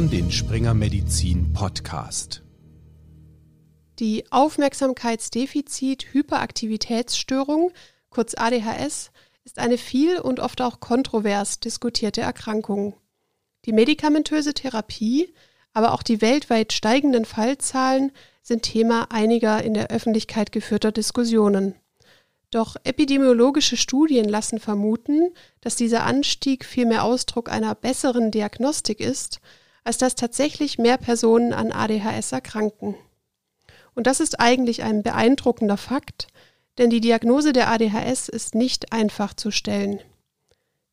hören den Springer Medizin Podcast. Die Aufmerksamkeitsdefizit-Hyperaktivitätsstörung, kurz ADHS, ist eine viel und oft auch kontrovers diskutierte Erkrankung. Die medikamentöse Therapie, aber auch die weltweit steigenden Fallzahlen sind Thema einiger in der Öffentlichkeit geführter Diskussionen. Doch epidemiologische Studien lassen vermuten, dass dieser Anstieg vielmehr Ausdruck einer besseren Diagnostik ist, als dass tatsächlich mehr Personen an ADHS erkranken. Und das ist eigentlich ein beeindruckender Fakt, denn die Diagnose der ADHS ist nicht einfach zu stellen.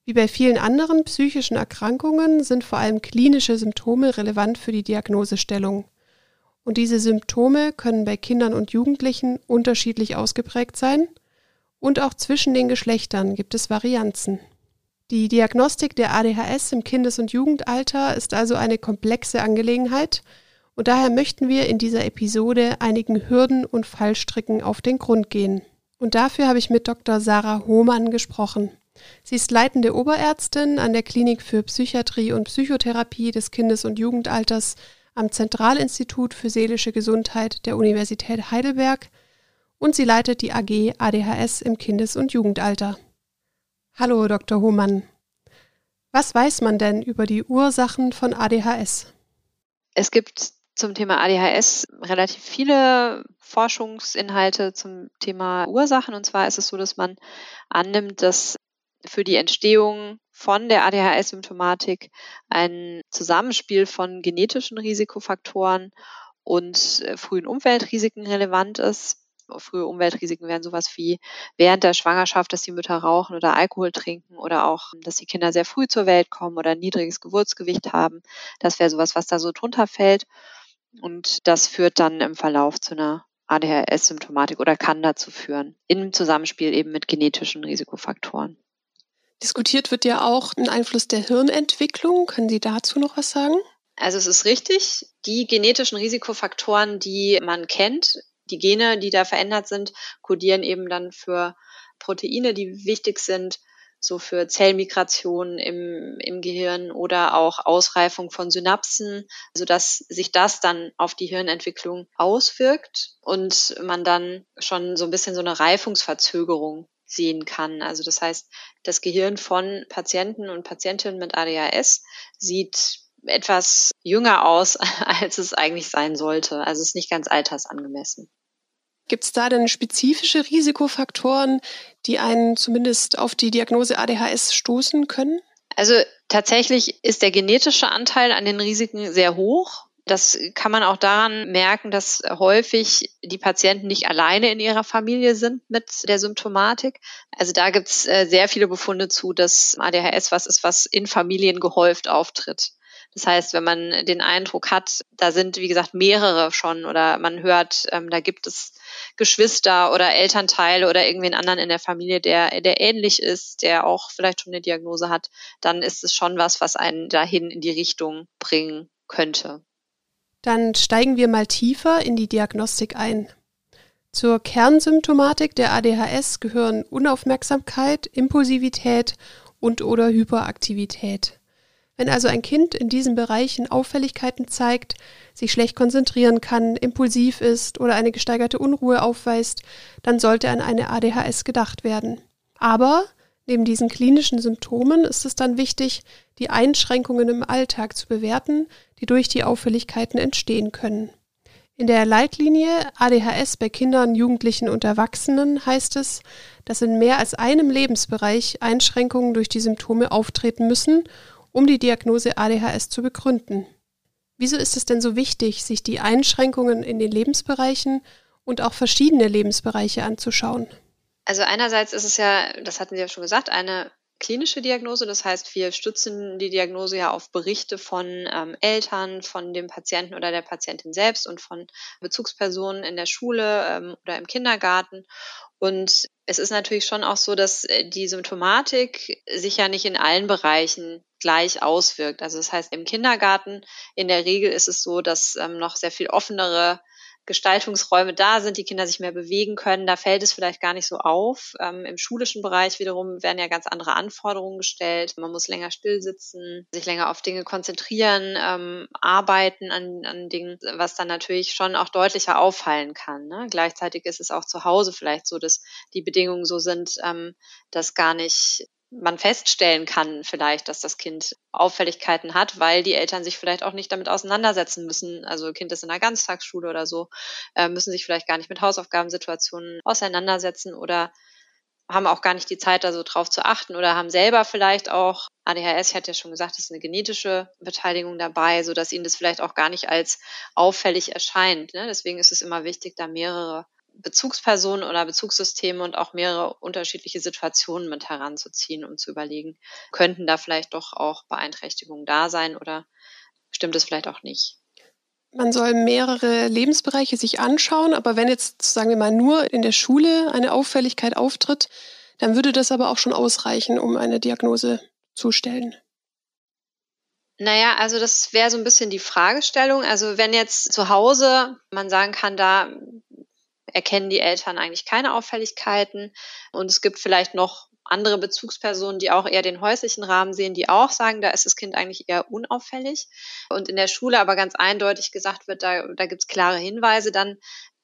Wie bei vielen anderen psychischen Erkrankungen sind vor allem klinische Symptome relevant für die Diagnosestellung. Und diese Symptome können bei Kindern und Jugendlichen unterschiedlich ausgeprägt sein – und auch zwischen den Geschlechtern gibt es Varianzen. Die Diagnostik der ADHS im Kindes- und Jugendalter ist also eine komplexe Angelegenheit und daher möchten wir in dieser Episode einigen Hürden und Fallstricken auf den Grund gehen. Und dafür habe ich mit Dr. Sarah Hohmann gesprochen. Sie ist leitende Oberärztin an der Klinik für Psychiatrie und Psychotherapie des Kindes- und Jugendalters am Zentralinstitut für seelische Gesundheit der Universität Heidelberg und sie leitet die AG ADHS im Kindes- und Jugendalter. Hallo, Dr. Hohmann. Was weiß man denn über die Ursachen von ADHS? Es gibt zum Thema ADHS relativ viele Forschungsinhalte zum Thema Ursachen. Und zwar ist es so, dass man annimmt, dass für die Entstehung von der ADHS-Symptomatik ein Zusammenspiel von genetischen Risikofaktoren und äh, frühen Umweltrisiken relevant ist frühe Umweltrisiken wären sowas wie während der Schwangerschaft, dass die Mütter rauchen oder Alkohol trinken oder auch, dass die Kinder sehr früh zur Welt kommen oder ein niedriges Geburtsgewicht haben. Das wäre sowas, was da so drunter fällt. Und das führt dann im Verlauf zu einer ADHS-Symptomatik oder kann dazu führen, im Zusammenspiel eben mit genetischen Risikofaktoren. Diskutiert wird ja auch ein Einfluss der Hirnentwicklung. Können Sie dazu noch was sagen? Also es ist richtig, die genetischen Risikofaktoren, die man kennt, die Gene, die da verändert sind, kodieren eben dann für Proteine, die wichtig sind, so für Zellmigration im, im Gehirn oder auch Ausreifung von Synapsen, sodass sich das dann auf die Hirnentwicklung auswirkt und man dann schon so ein bisschen so eine Reifungsverzögerung sehen kann. Also das heißt, das Gehirn von Patienten und Patientinnen mit ADHS sieht etwas jünger aus, als es eigentlich sein sollte. Also es ist nicht ganz altersangemessen. Gibt es da denn spezifische Risikofaktoren, die einen zumindest auf die Diagnose ADHS stoßen können? Also tatsächlich ist der genetische Anteil an den Risiken sehr hoch. Das kann man auch daran merken, dass häufig die Patienten nicht alleine in ihrer Familie sind mit der Symptomatik. Also da gibt es äh, sehr viele Befunde zu, dass ADHS was ist, was in Familien gehäuft auftritt. Das heißt, wenn man den Eindruck hat, da sind, wie gesagt, mehrere schon oder man hört, ähm, da gibt es Geschwister oder Elternteile oder irgendwen anderen in der Familie, der, der ähnlich ist, der auch vielleicht schon eine Diagnose hat, dann ist es schon was, was einen dahin in die Richtung bringen könnte. Dann steigen wir mal tiefer in die Diagnostik ein. Zur Kernsymptomatik der ADHS gehören Unaufmerksamkeit, Impulsivität und oder Hyperaktivität. Wenn also ein Kind in diesen Bereichen Auffälligkeiten zeigt, sich schlecht konzentrieren kann, impulsiv ist oder eine gesteigerte Unruhe aufweist, dann sollte an eine ADHS gedacht werden. Aber neben diesen klinischen Symptomen ist es dann wichtig, die Einschränkungen im Alltag zu bewerten, die durch die Auffälligkeiten entstehen können. In der Leitlinie ADHS bei Kindern, Jugendlichen und Erwachsenen heißt es, dass in mehr als einem Lebensbereich Einschränkungen durch die Symptome auftreten müssen um die Diagnose ADHS zu begründen. Wieso ist es denn so wichtig, sich die Einschränkungen in den Lebensbereichen und auch verschiedene Lebensbereiche anzuschauen? Also einerseits ist es ja, das hatten Sie ja schon gesagt, eine klinische Diagnose. Das heißt, wir stützen die Diagnose ja auf Berichte von ähm, Eltern, von dem Patienten oder der Patientin selbst und von Bezugspersonen in der Schule ähm, oder im Kindergarten. Und es ist natürlich schon auch so, dass äh, die Symptomatik sich ja nicht in allen Bereichen gleich auswirkt. Also das heißt, im Kindergarten in der Regel ist es so, dass ähm, noch sehr viel offenere Gestaltungsräume da sind, die Kinder sich mehr bewegen können. Da fällt es vielleicht gar nicht so auf. Ähm, Im schulischen Bereich wiederum werden ja ganz andere Anforderungen gestellt. Man muss länger still sitzen, sich länger auf Dinge konzentrieren, ähm, arbeiten an, an Dingen, was dann natürlich schon auch deutlicher auffallen kann. Ne? Gleichzeitig ist es auch zu Hause vielleicht so, dass die Bedingungen so sind, ähm, dass gar nicht man feststellen kann vielleicht, dass das Kind Auffälligkeiten hat, weil die Eltern sich vielleicht auch nicht damit auseinandersetzen müssen. Also Kind ist in einer Ganztagsschule oder so, äh, müssen sich vielleicht gar nicht mit Hausaufgabensituationen auseinandersetzen oder haben auch gar nicht die Zeit, da so drauf zu achten oder haben selber vielleicht auch ADHS, ich hatte ja schon gesagt, es ist eine genetische Beteiligung dabei, so dass ihnen das vielleicht auch gar nicht als auffällig erscheint. Ne? Deswegen ist es immer wichtig, da mehrere Bezugspersonen oder Bezugssysteme und auch mehrere unterschiedliche Situationen mit heranzuziehen, um zu überlegen, könnten da vielleicht doch auch Beeinträchtigungen da sein oder stimmt es vielleicht auch nicht? Man soll mehrere Lebensbereiche sich anschauen, aber wenn jetzt, sagen wir mal, nur in der Schule eine Auffälligkeit auftritt, dann würde das aber auch schon ausreichen, um eine Diagnose zu stellen. Naja, also das wäre so ein bisschen die Fragestellung. Also wenn jetzt zu Hause man sagen kann, da erkennen die Eltern eigentlich keine Auffälligkeiten. Und es gibt vielleicht noch andere Bezugspersonen, die auch eher den häuslichen Rahmen sehen, die auch sagen, da ist das Kind eigentlich eher unauffällig. Und in der Schule aber ganz eindeutig gesagt wird, da, da gibt es klare Hinweise, dann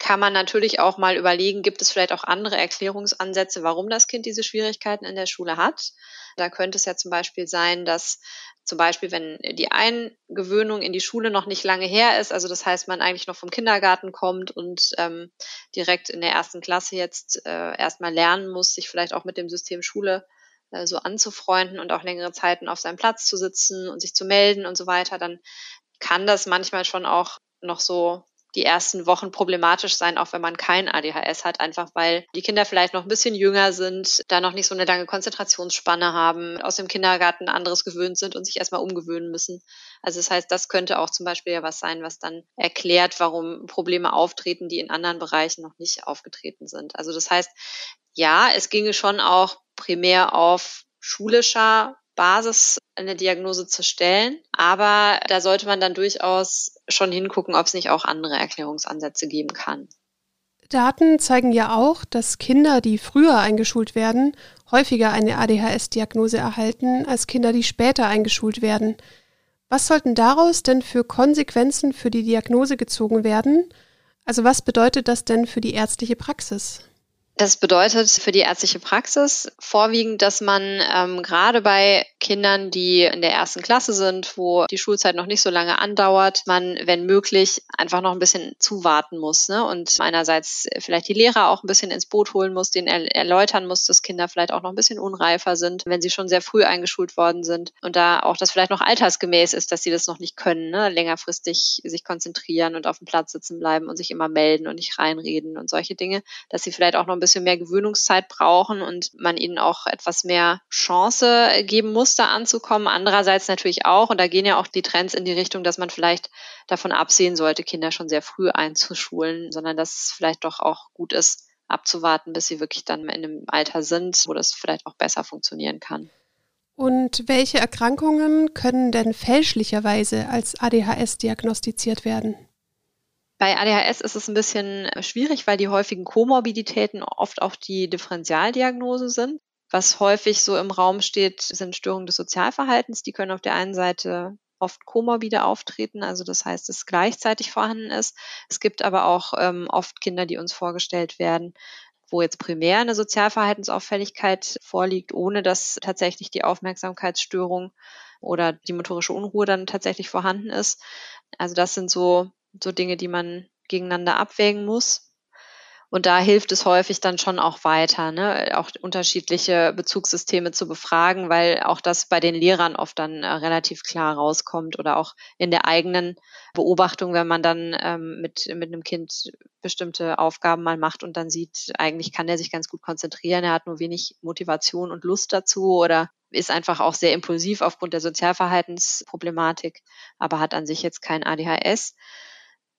kann man natürlich auch mal überlegen, gibt es vielleicht auch andere Erklärungsansätze, warum das Kind diese Schwierigkeiten in der Schule hat. Da könnte es ja zum Beispiel sein, dass zum Beispiel, wenn die Eingewöhnung in die Schule noch nicht lange her ist, also das heißt, man eigentlich noch vom Kindergarten kommt und ähm, direkt in der ersten Klasse jetzt äh, erstmal lernen muss, sich vielleicht auch mit dem System Schule äh, so anzufreunden und auch längere Zeiten auf seinem Platz zu sitzen und sich zu melden und so weiter, dann kann das manchmal schon auch noch so die ersten Wochen problematisch sein, auch wenn man kein ADHS hat, einfach weil die Kinder vielleicht noch ein bisschen jünger sind, da noch nicht so eine lange Konzentrationsspanne haben, aus dem Kindergarten anderes gewöhnt sind und sich erstmal umgewöhnen müssen. Also das heißt, das könnte auch zum Beispiel ja was sein, was dann erklärt, warum Probleme auftreten, die in anderen Bereichen noch nicht aufgetreten sind. Also das heißt, ja, es ginge schon auch primär auf schulischer Basis eine Diagnose zu stellen. Aber da sollte man dann durchaus schon hingucken, ob es nicht auch andere Erklärungsansätze geben kann. Daten zeigen ja auch, dass Kinder, die früher eingeschult werden, häufiger eine ADHS-Diagnose erhalten als Kinder, die später eingeschult werden. Was sollten daraus denn für Konsequenzen für die Diagnose gezogen werden? Also was bedeutet das denn für die ärztliche Praxis? Das bedeutet für die ärztliche Praxis vorwiegend, dass man ähm, gerade bei Kindern, die in der ersten Klasse sind, wo die Schulzeit noch nicht so lange andauert, man, wenn möglich, einfach noch ein bisschen zuwarten muss ne? und einerseits vielleicht die Lehrer auch ein bisschen ins Boot holen muss, er erläutern muss, dass Kinder vielleicht auch noch ein bisschen unreifer sind, wenn sie schon sehr früh eingeschult worden sind und da auch das vielleicht noch altersgemäß ist, dass sie das noch nicht können, ne? längerfristig sich konzentrieren und auf dem Platz sitzen bleiben und sich immer melden und nicht reinreden und solche Dinge, dass sie vielleicht auch noch bisschen mehr Gewöhnungszeit brauchen und man ihnen auch etwas mehr Chance geben muss, da anzukommen. Andererseits natürlich auch, und da gehen ja auch die Trends in die Richtung, dass man vielleicht davon absehen sollte, Kinder schon sehr früh einzuschulen, sondern dass es vielleicht doch auch gut ist, abzuwarten, bis sie wirklich dann in einem Alter sind, wo das vielleicht auch besser funktionieren kann. Und welche Erkrankungen können denn fälschlicherweise als ADHS diagnostiziert werden? Bei ADHS ist es ein bisschen äh, schwierig, weil die häufigen Komorbiditäten oft auch die Differentialdiagnose sind. Was häufig so im Raum steht, sind Störungen des Sozialverhaltens. Die können auf der einen Seite oft komorbide auftreten, also das heißt, es gleichzeitig vorhanden ist. Es gibt aber auch ähm, oft Kinder, die uns vorgestellt werden, wo jetzt primär eine Sozialverhaltensauffälligkeit vorliegt, ohne dass tatsächlich die Aufmerksamkeitsstörung oder die motorische Unruhe dann tatsächlich vorhanden ist. Also das sind so so Dinge, die man gegeneinander abwägen muss. Und da hilft es häufig dann schon auch weiter, ne? auch unterschiedliche Bezugssysteme zu befragen, weil auch das bei den Lehrern oft dann äh, relativ klar rauskommt oder auch in der eigenen Beobachtung, wenn man dann ähm, mit, mit einem Kind bestimmte Aufgaben mal macht und dann sieht, eigentlich kann er sich ganz gut konzentrieren, er hat nur wenig Motivation und Lust dazu oder ist einfach auch sehr impulsiv aufgrund der Sozialverhaltensproblematik, aber hat an sich jetzt kein ADHS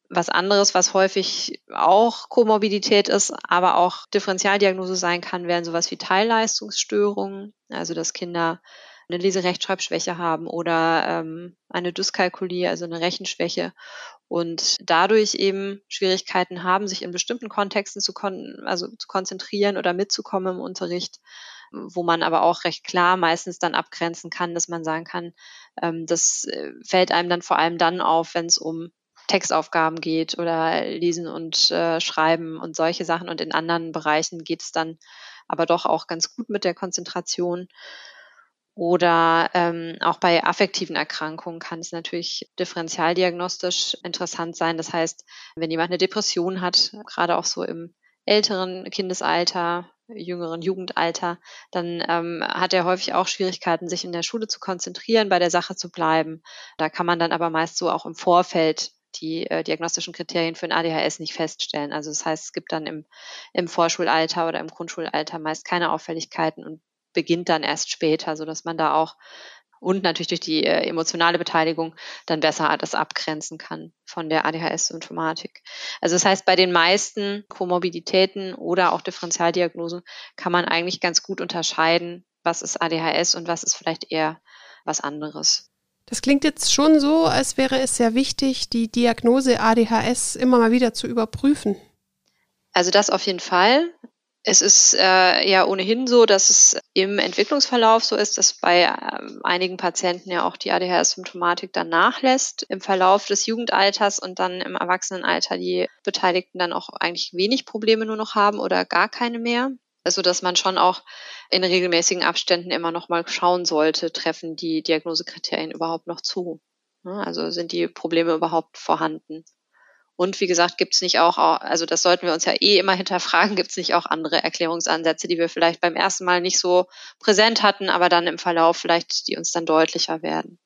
was anderes, was häufig auch Komorbidität ist, aber auch Differentialdiagnose sein kann, wären sowas wie Teilleistungsstörungen, also dass Kinder eine Leserechtschreibschwäche haben oder ähm, eine Dyskalkulie, also eine Rechenschwäche. Und dadurch eben Schwierigkeiten haben, sich in bestimmten Kontexten zu, kon also zu konzentrieren oder mitzukommen im Unterricht, wo man aber auch recht klar meistens dann abgrenzen kann, dass man sagen kann, ähm, das äh, fällt einem dann vor allem dann auf, wenn es um Textaufgaben geht oder Lesen und äh, Schreiben und solche Sachen. Und in anderen Bereichen geht es dann aber doch auch ganz gut mit der Konzentration. Oder ähm, auch bei affektiven Erkrankungen kann es natürlich differentialdiagnostisch interessant sein. Das heißt, wenn jemand eine Depression hat, gerade auch so im älteren Kindesalter, jüngeren Jugendalter, dann ähm, hat er häufig auch Schwierigkeiten, sich in der Schule zu konzentrieren, bei der Sache zu bleiben. Da kann man dann aber meist so auch im Vorfeld die äh, diagnostischen Kriterien für ein ADHS nicht feststellen. Also das heißt, es gibt dann im, im Vorschulalter oder im Grundschulalter meist keine Auffälligkeiten und beginnt dann erst später, so dass man da auch und natürlich durch die äh, emotionale Beteiligung dann besser das abgrenzen kann von der ADHS-Symptomatik. Also das heißt, bei den meisten Komorbiditäten oder auch Differentialdiagnosen kann man eigentlich ganz gut unterscheiden, was ist ADHS und was ist vielleicht eher was anderes. Das klingt jetzt schon so, als wäre es sehr wichtig, die Diagnose ADHS immer mal wieder zu überprüfen. Also das auf jeden Fall. Es ist äh, ja ohnehin so, dass es im Entwicklungsverlauf so ist, dass bei äh, einigen Patienten ja auch die ADHS-Symptomatik dann nachlässt im Verlauf des Jugendalters und dann im Erwachsenenalter die Beteiligten dann auch eigentlich wenig Probleme nur noch haben oder gar keine mehr. Also dass man schon auch in regelmäßigen Abständen immer noch mal schauen sollte, treffen die Diagnosekriterien überhaupt noch zu? Also sind die Probleme überhaupt vorhanden? Und wie gesagt, gibt es nicht auch, also das sollten wir uns ja eh immer hinterfragen, gibt es nicht auch andere Erklärungsansätze, die wir vielleicht beim ersten Mal nicht so präsent hatten, aber dann im Verlauf vielleicht, die uns dann deutlicher werden.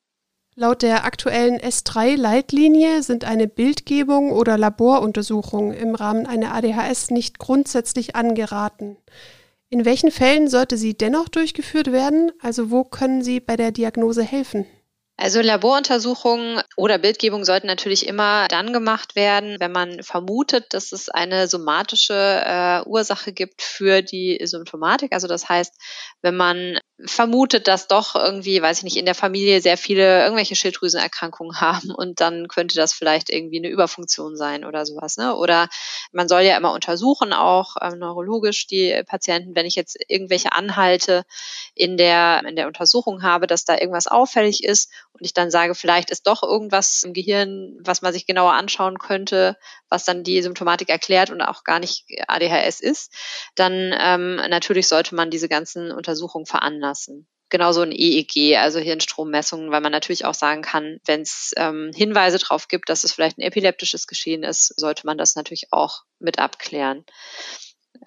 Laut der aktuellen S3-Leitlinie sind eine Bildgebung oder Laboruntersuchung im Rahmen einer ADHS nicht grundsätzlich angeraten. In welchen Fällen sollte sie dennoch durchgeführt werden? Also wo können sie bei der Diagnose helfen? Also Laboruntersuchungen oder Bildgebung sollten natürlich immer dann gemacht werden, wenn man vermutet, dass es eine somatische äh, Ursache gibt für die Symptomatik. Also das heißt, wenn man vermutet, dass doch irgendwie, weiß ich nicht, in der Familie sehr viele irgendwelche Schilddrüsenerkrankungen haben und dann könnte das vielleicht irgendwie eine Überfunktion sein oder sowas. Ne? Oder man soll ja immer untersuchen, auch ähm, neurologisch die Patienten, wenn ich jetzt irgendwelche Anhalte in der, in der Untersuchung habe, dass da irgendwas auffällig ist und ich dann sage, vielleicht ist doch irgendwas im Gehirn, was man sich genauer anschauen könnte, was dann die Symptomatik erklärt und auch gar nicht ADHS ist, dann ähm, natürlich sollte man diese ganzen Untersuchungen veranlassen genauso ein EEG, also Hirnstrommessungen, weil man natürlich auch sagen kann, wenn es ähm, Hinweise darauf gibt, dass es vielleicht ein epileptisches Geschehen ist, sollte man das natürlich auch mit abklären.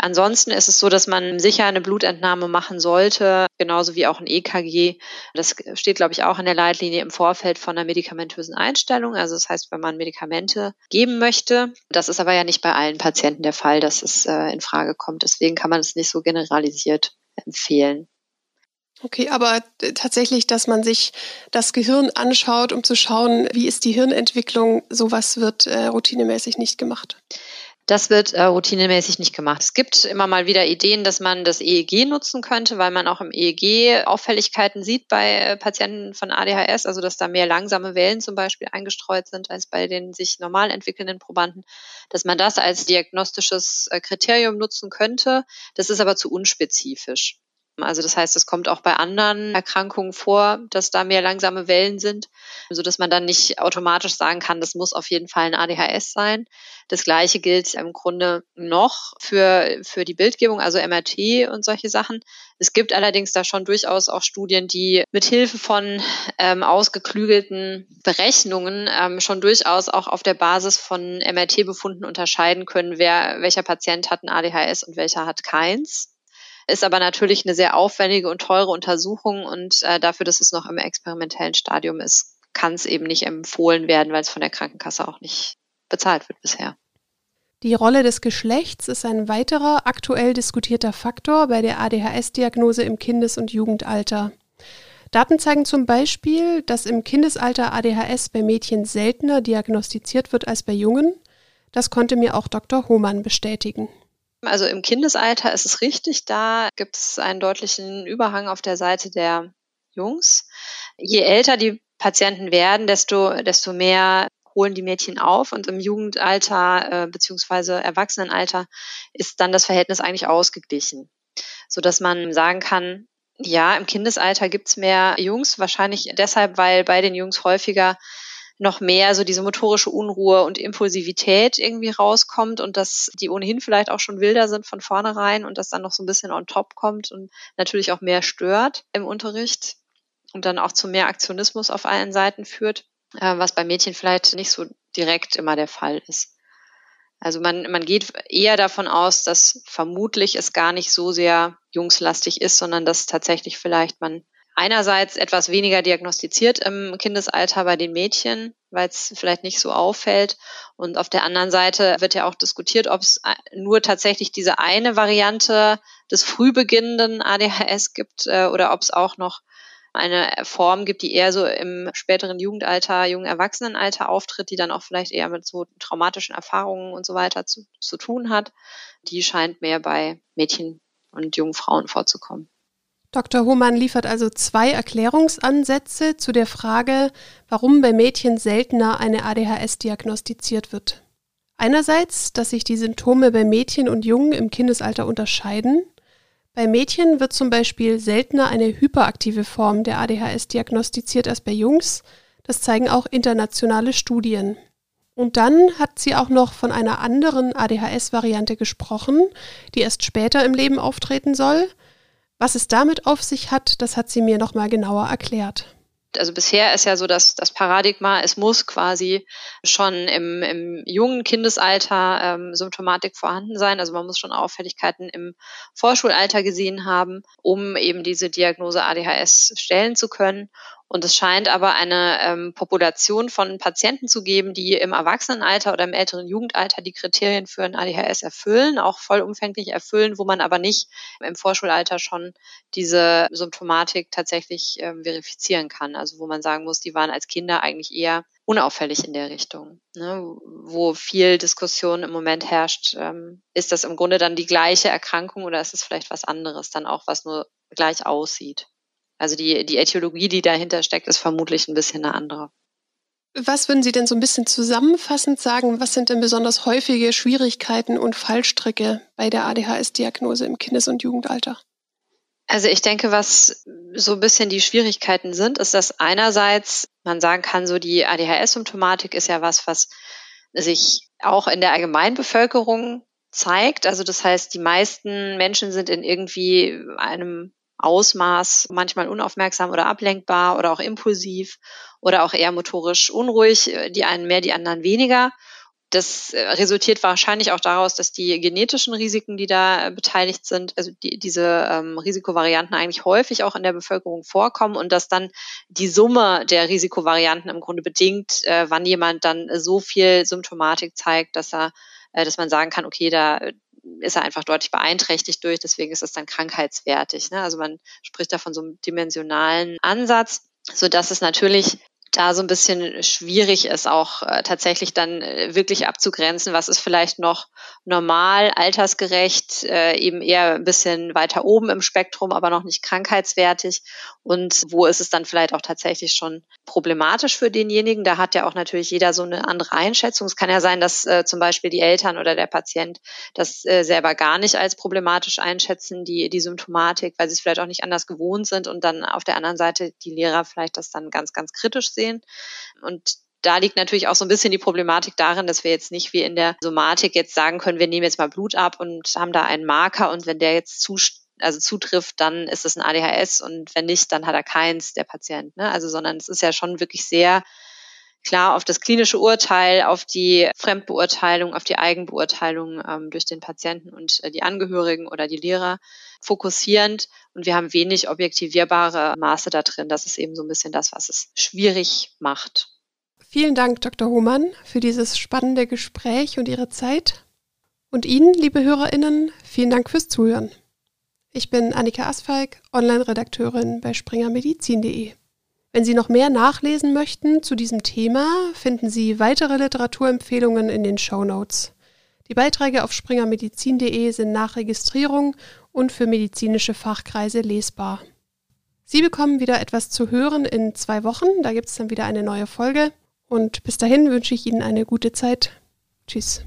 Ansonsten ist es so, dass man sicher eine Blutentnahme machen sollte, genauso wie auch ein EKG. Das steht, glaube ich, auch in der Leitlinie im Vorfeld von einer medikamentösen Einstellung. Also das heißt, wenn man Medikamente geben möchte. Das ist aber ja nicht bei allen Patienten der Fall, dass es äh, in Frage kommt. Deswegen kann man es nicht so generalisiert empfehlen. Okay, aber tatsächlich, dass man sich das Gehirn anschaut, um zu schauen, wie ist die Hirnentwicklung, sowas wird äh, routinemäßig nicht gemacht. Das wird äh, routinemäßig nicht gemacht. Es gibt immer mal wieder Ideen, dass man das EEG nutzen könnte, weil man auch im EEG Auffälligkeiten sieht bei äh, Patienten von ADHS, also dass da mehr langsame Wellen zum Beispiel eingestreut sind als bei den sich normal entwickelnden Probanden, dass man das als diagnostisches äh, Kriterium nutzen könnte. Das ist aber zu unspezifisch. Also das heißt, es kommt auch bei anderen Erkrankungen vor, dass da mehr langsame Wellen sind, so dass man dann nicht automatisch sagen kann, das muss auf jeden Fall ein ADHS sein. Das Gleiche gilt im Grunde noch für, für die Bildgebung, also MRT und solche Sachen. Es gibt allerdings da schon durchaus auch Studien, die mit Hilfe von ähm, ausgeklügelten Berechnungen ähm, schon durchaus auch auf der Basis von MRT-Befunden unterscheiden können, wer, welcher Patient hat ein ADHS und welcher hat keins ist aber natürlich eine sehr aufwendige und teure Untersuchung und äh, dafür, dass es noch im experimentellen Stadium ist, kann es eben nicht empfohlen werden, weil es von der Krankenkasse auch nicht bezahlt wird bisher. Die Rolle des Geschlechts ist ein weiterer aktuell diskutierter Faktor bei der ADHS-Diagnose im Kindes- und Jugendalter. Daten zeigen zum Beispiel, dass im Kindesalter ADHS bei Mädchen seltener diagnostiziert wird als bei Jungen. Das konnte mir auch Dr. Hohmann bestätigen. Also im Kindesalter ist es richtig, da gibt es einen deutlichen Überhang auf der Seite der Jungs. Je älter die Patienten werden, desto, desto mehr holen die Mädchen auf und im Jugendalter äh, beziehungsweise Erwachsenenalter ist dann das Verhältnis eigentlich ausgeglichen, so dass man sagen kann, ja, im Kindesalter gibt's mehr Jungs, wahrscheinlich deshalb, weil bei den Jungs häufiger noch mehr so diese motorische Unruhe und Impulsivität irgendwie rauskommt und dass die ohnehin vielleicht auch schon wilder sind von vornherein und das dann noch so ein bisschen on top kommt und natürlich auch mehr stört im Unterricht und dann auch zu mehr Aktionismus auf allen Seiten führt, äh, was bei Mädchen vielleicht nicht so direkt immer der Fall ist. Also man, man geht eher davon aus, dass vermutlich es gar nicht so sehr jungslastig ist, sondern dass tatsächlich vielleicht man einerseits etwas weniger diagnostiziert im Kindesalter bei den Mädchen, weil es vielleicht nicht so auffällt. Und auf der anderen Seite wird ja auch diskutiert, ob es nur tatsächlich diese eine Variante des früh beginnenden ADHS gibt äh, oder ob es auch noch eine Form gibt, die eher so im späteren Jugendalter, jungen Erwachsenenalter auftritt, die dann auch vielleicht eher mit so traumatischen Erfahrungen und so weiter zu, zu tun hat. Die scheint mehr bei Mädchen und jungen Frauen vorzukommen. Dr. Hohmann liefert also zwei Erklärungsansätze zu der Frage, warum bei Mädchen seltener eine ADHS diagnostiziert wird. Einerseits, dass sich die Symptome bei Mädchen und Jungen im Kindesalter unterscheiden. Bei Mädchen wird zum Beispiel seltener eine hyperaktive Form der ADHS diagnostiziert als bei Jungs. Das zeigen auch internationale Studien. Und dann hat sie auch noch von einer anderen ADHS-Variante gesprochen, die erst später im Leben auftreten soll – was es damit auf sich hat, das hat sie mir nochmal genauer erklärt. Also bisher ist ja so dass das Paradigma, es muss quasi schon im, im jungen Kindesalter ähm, Symptomatik vorhanden sein. Also man muss schon Auffälligkeiten im Vorschulalter gesehen haben, um eben diese Diagnose ADHS stellen zu können. Und es scheint aber eine ähm, Population von Patienten zu geben, die im Erwachsenenalter oder im älteren Jugendalter die Kriterien für ein ADHS erfüllen, auch vollumfänglich erfüllen, wo man aber nicht im Vorschulalter schon diese Symptomatik tatsächlich ähm, verifizieren kann. Also wo man sagen muss, die waren als Kinder eigentlich eher unauffällig in der Richtung. Ne? Wo viel Diskussion im Moment herrscht, ähm, ist das im Grunde dann die gleiche Erkrankung oder ist es vielleicht was anderes, dann auch was nur gleich aussieht? Also die, die Äthiologie, die dahinter steckt, ist vermutlich ein bisschen eine andere. Was würden Sie denn so ein bisschen zusammenfassend sagen? Was sind denn besonders häufige Schwierigkeiten und Fallstricke bei der ADHS-Diagnose im Kindes- und Jugendalter? Also ich denke, was so ein bisschen die Schwierigkeiten sind, ist, dass einerseits man sagen kann, so die ADHS-Symptomatik ist ja was, was sich auch in der Allgemeinbevölkerung zeigt. Also das heißt, die meisten Menschen sind in irgendwie einem Ausmaß, manchmal unaufmerksam oder ablenkbar oder auch impulsiv oder auch eher motorisch unruhig, äh, die einen mehr, die anderen weniger. Das äh, resultiert wahrscheinlich auch daraus, dass die genetischen Risiken, die da äh, beteiligt sind, also die, diese ähm, Risikovarianten eigentlich häufig auch in der Bevölkerung vorkommen und dass dann die Summe der Risikovarianten im Grunde bedingt, äh, wann jemand dann so viel Symptomatik zeigt, dass er, äh, dass man sagen kann, okay, da ist er einfach deutlich beeinträchtigt durch, deswegen ist es dann krankheitswertig. Ne? Also man spricht da von so einem dimensionalen Ansatz, so dass es natürlich da so ein bisschen schwierig ist, auch äh, tatsächlich dann äh, wirklich abzugrenzen, was ist vielleicht noch normal, altersgerecht, äh, eben eher ein bisschen weiter oben im Spektrum, aber noch nicht krankheitswertig und wo ist es dann vielleicht auch tatsächlich schon problematisch für denjenigen. Da hat ja auch natürlich jeder so eine andere Einschätzung. Es kann ja sein, dass zum Beispiel die Eltern oder der Patient das selber gar nicht als problematisch einschätzen, die, die Symptomatik, weil sie es vielleicht auch nicht anders gewohnt sind und dann auf der anderen Seite die Lehrer vielleicht das dann ganz, ganz kritisch sehen. Und da liegt natürlich auch so ein bisschen die Problematik darin, dass wir jetzt nicht wie in der Somatik jetzt sagen können, wir nehmen jetzt mal Blut ab und haben da einen Marker und wenn der jetzt zu, also zutrifft, dann ist es ein ADHS und wenn nicht, dann hat er keins, der Patient. Ne? Also, sondern es ist ja schon wirklich sehr klar auf das klinische Urteil, auf die Fremdbeurteilung, auf die Eigenbeurteilung ähm, durch den Patienten und äh, die Angehörigen oder die Lehrer fokussierend. Und wir haben wenig objektivierbare Maße da drin. Das ist eben so ein bisschen das, was es schwierig macht. Vielen Dank, Dr. Hohmann, für dieses spannende Gespräch und Ihre Zeit. Und Ihnen, liebe HörerInnen, vielen Dank fürs Zuhören. Ich bin Annika Asfalk, Online-Redakteurin bei springermedizin.de. Wenn Sie noch mehr nachlesen möchten zu diesem Thema, finden Sie weitere Literaturempfehlungen in den Show Notes. Die Beiträge auf springermedizin.de sind nach Registrierung und für medizinische Fachkreise lesbar. Sie bekommen wieder etwas zu hören in zwei Wochen, da gibt es dann wieder eine neue Folge. Und bis dahin wünsche ich Ihnen eine gute Zeit. Tschüss.